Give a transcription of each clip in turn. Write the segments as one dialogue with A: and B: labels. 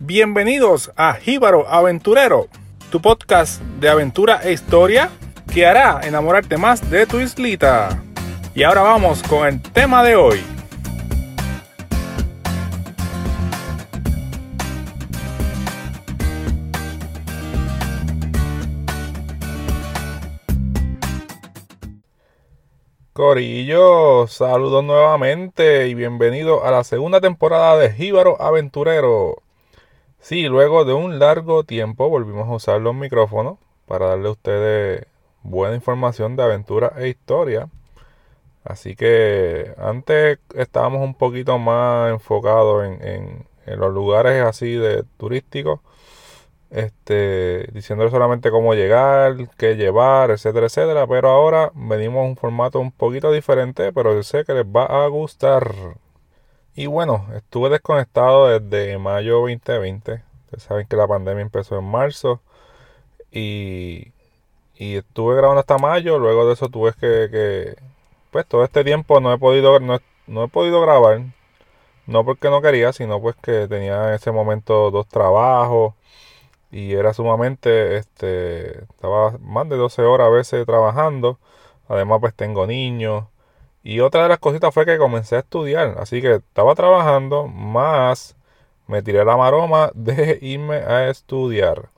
A: Bienvenidos a Jíbaro Aventurero, tu podcast de aventura e historia que hará enamorarte más de tu islita. Y ahora vamos con el tema de hoy. Corillo, saludos nuevamente y bienvenido a la segunda temporada de Jíbaro Aventurero. Sí, luego de un largo tiempo volvimos a usar los micrófonos para darle a ustedes buena información de aventura e historia. Así que antes estábamos un poquito más enfocados en, en los lugares así de turísticos este, diciéndole solamente cómo llegar, qué llevar, etcétera, etcétera. Pero ahora venimos a un formato un poquito diferente, pero sé que les va a gustar. Y bueno, estuve desconectado desde mayo 2020. Ustedes saben que la pandemia empezó en marzo. Y, y estuve grabando hasta mayo. Luego de eso tuve que, que pues todo este tiempo no he podido, no, no he podido grabar. No porque no quería, sino pues que tenía en ese momento dos trabajos y era sumamente, este, estaba más de 12 horas a veces trabajando, además pues tengo niños, y otra de las cositas fue que comencé a estudiar, así que estaba trabajando, más me tiré la maroma de irme a estudiar.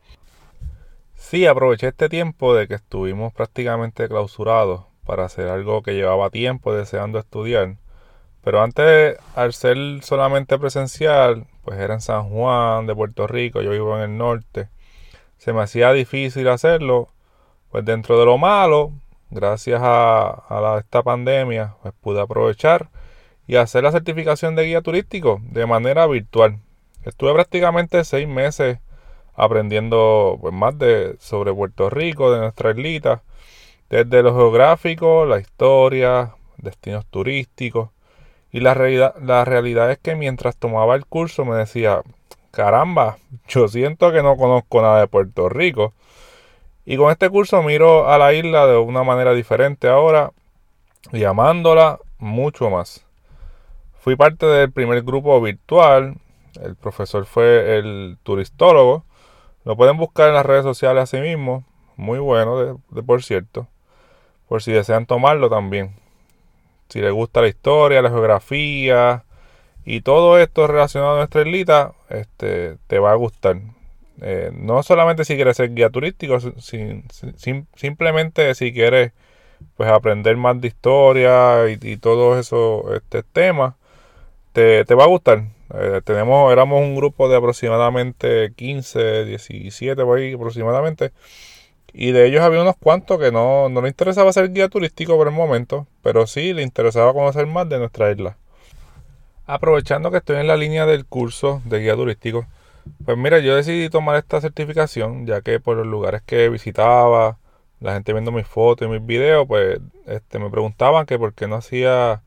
A: Sí, aproveché este tiempo de que estuvimos prácticamente clausurados para hacer algo que llevaba tiempo deseando estudiar. Pero antes, al ser solamente presencial, pues era en San Juan de Puerto Rico, yo vivo en el norte, se me hacía difícil hacerlo, pues dentro de lo malo, gracias a, esta pandemia, pues pude aprovechar y hacer la certificación de guía turístico de manera virtual. Estuve prácticamente seis meses aprendiendo pues, más de sobre Puerto Rico, de nuestra islita, desde lo geográfico, la historia, destinos turísticos. Y la realidad, la realidad es que mientras tomaba el curso me decía, caramba, yo siento que no conozco nada de Puerto Rico. Y con este curso miro a la isla de una manera diferente ahora, llamándola mucho más. Fui parte del primer grupo virtual, el profesor fue el turistólogo. Lo pueden buscar en las redes sociales así mismo, muy bueno de por cierto, por si desean tomarlo también. Si les gusta la historia, la geografía y todo esto relacionado a nuestra islita, este, te va a gustar. Eh, no solamente si quieres ser guía turístico, simplemente si quieres pues aprender más de historia y, todos esos este, temas, te, va a gustar. Eh, tenemos, éramos un grupo de aproximadamente 15, 17 por ahí aproximadamente. Y de ellos había unos cuantos que no, no le interesaba ser guía turístico por el momento, pero sí le interesaba conocer más de nuestra isla. Aprovechando que estoy en la línea del curso de guía turístico, pues mira, yo decidí tomar esta certificación, ya que por los lugares que visitaba, la gente viendo mis fotos y mis videos, pues este, me preguntaban que por qué no hacía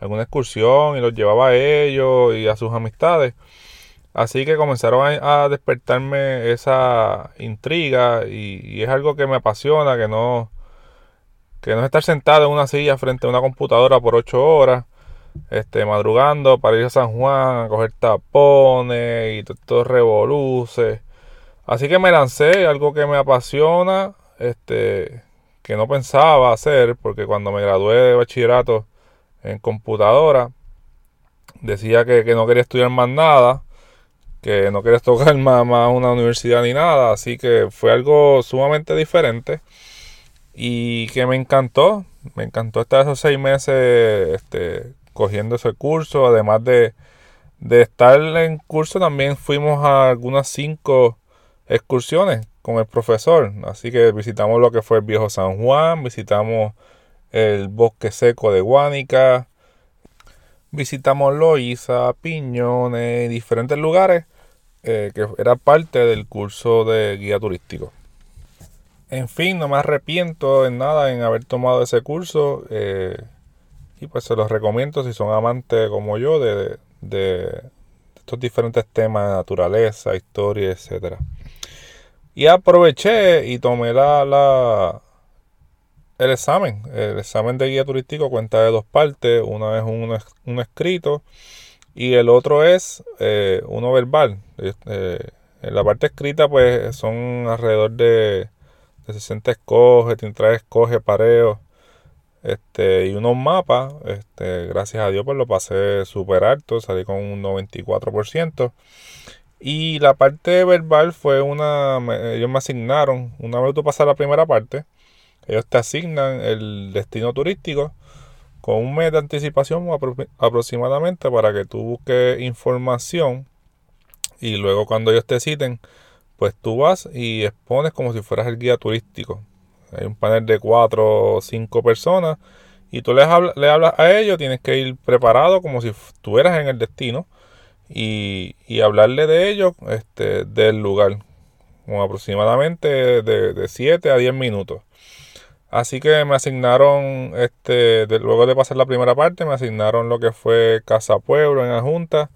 A: alguna excursión y los llevaba a ellos y a sus amistades. Así que comenzaron a, despertarme esa intriga y, es algo que me apasiona, que no, que no es estar sentado en una silla frente a una computadora por ocho horas, este, madrugando para ir a San Juan a coger tapones y todo revoluce. Así que me lancé, algo que me apasiona, este, que no pensaba hacer, porque cuando me gradué de bachillerato en computadora, decía que, que no quería estudiar más nada que no querías tocar más, más una universidad ni nada, así que fue algo sumamente diferente y que me encantó, me encantó estar esos seis meses este, cogiendo ese curso, además de, de estar en curso también fuimos a algunas cinco excursiones con el profesor, así que visitamos lo que fue el viejo San Juan, visitamos el bosque seco de Guánica, visitamos Loíza, Piñones, diferentes lugares eh, que era parte del curso de guía turístico. En fin, no me arrepiento en nada en haber tomado ese curso eh, pues se los recomiendo si son amantes como yo de, estos diferentes temas de naturaleza, historia, etc. Y aproveché y tomé la, el examen. El examen de guía turístico cuenta de dos partes. Una es un, escrito y el otro es eh, uno verbal Este, en la parte escrita, pues son alrededor de, de 60 escoges, 33 escoge, pareos este, y unos mapas. Este, gracias a Dios, pues lo pasé súper alto, salí con un 94%. Y la parte verbal fue una, ellos me asignaron, una vez tú pasas la primera parte, ellos te asignan el destino turístico con un mes de anticipación aproximadamente para que tú busques información y luego cuando ellos te citen, pues tú vas y expones como si fueras el guía turístico. Hay un panel de cuatro o cinco personas y tú les, le hablas a ellos, tienes que ir preparado como si estuvieras en el destino y, hablarle de ellos este, del lugar, aproximadamente de, 7 a 10 minutos. Así que me asignaron, este, luego de pasar la primera parte, me asignaron lo que fue Casa Pueblo en la Junta.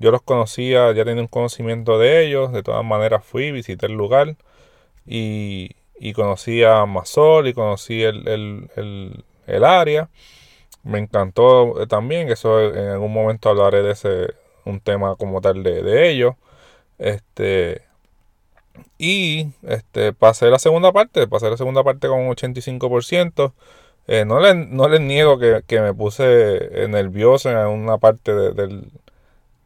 A: Yo los conocía, ya tenía un conocimiento de ellos. De todas maneras fui, visité el lugar y, y conocí a Masol y conocí el, el, el, área. Me encantó también, eso en algún momento hablaré de ese, un tema como tal de, de ellos. Este, y este, pasé la segunda parte, pasé la segunda parte con un 85%. Eh, no, les, no les niego que, me puse nervioso en una parte de, del,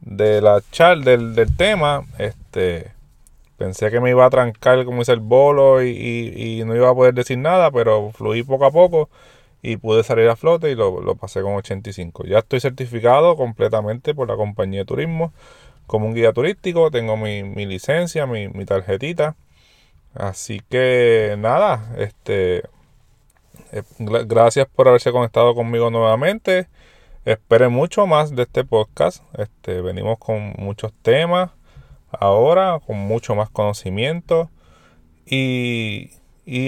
A: de la char del, del tema. Este, Pensé que me iba a trancar, como dice el bolo, y, no iba a poder decir nada, pero fluí poco a poco y pude salir a flote y lo, pasé con 85. Ya estoy certificado completamente por la compañía de turismo como un guía turístico, tengo mi, licencia, mi, tarjetita. Así que nada, este eh, gracias por haberse conectado conmigo nuevamente. Esperen mucho más de este podcast. Este, venimos con muchos temas ahora con mucho más conocimiento y,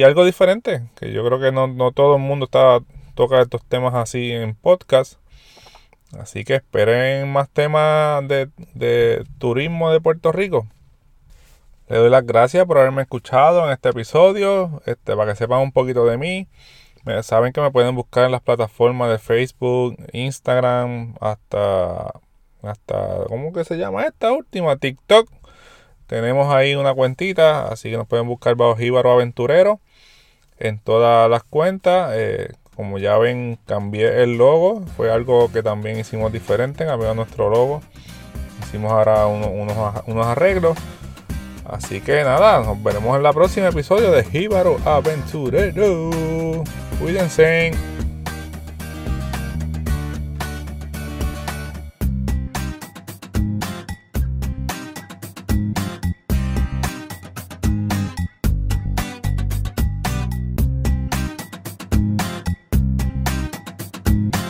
A: algo diferente, que yo creo que no, todo el mundo está, toca estos temas así en podcast. Así que esperen más temas de, de turismo de Puerto Rico. Le doy las gracias por haberme escuchado en este episodio, este, para que sepan un poquito de mí. Saben que me pueden buscar en las plataformas de Facebook, Instagram, hasta hasta, ¿cómo que se llama esta última? TikTok. Tenemos ahí una cuentita, así que nos pueden buscar bajo Jíbaro Aventurero en todas las cuentas. Eh, como ya ven, cambié el logo. Fue algo que también hicimos diferente, cambió nuestro logo. Hicimos ahora unos, unos arreglos. Así que nada, nos veremos en el próximo episodio de Jíbaro Aventurero. Cuídense.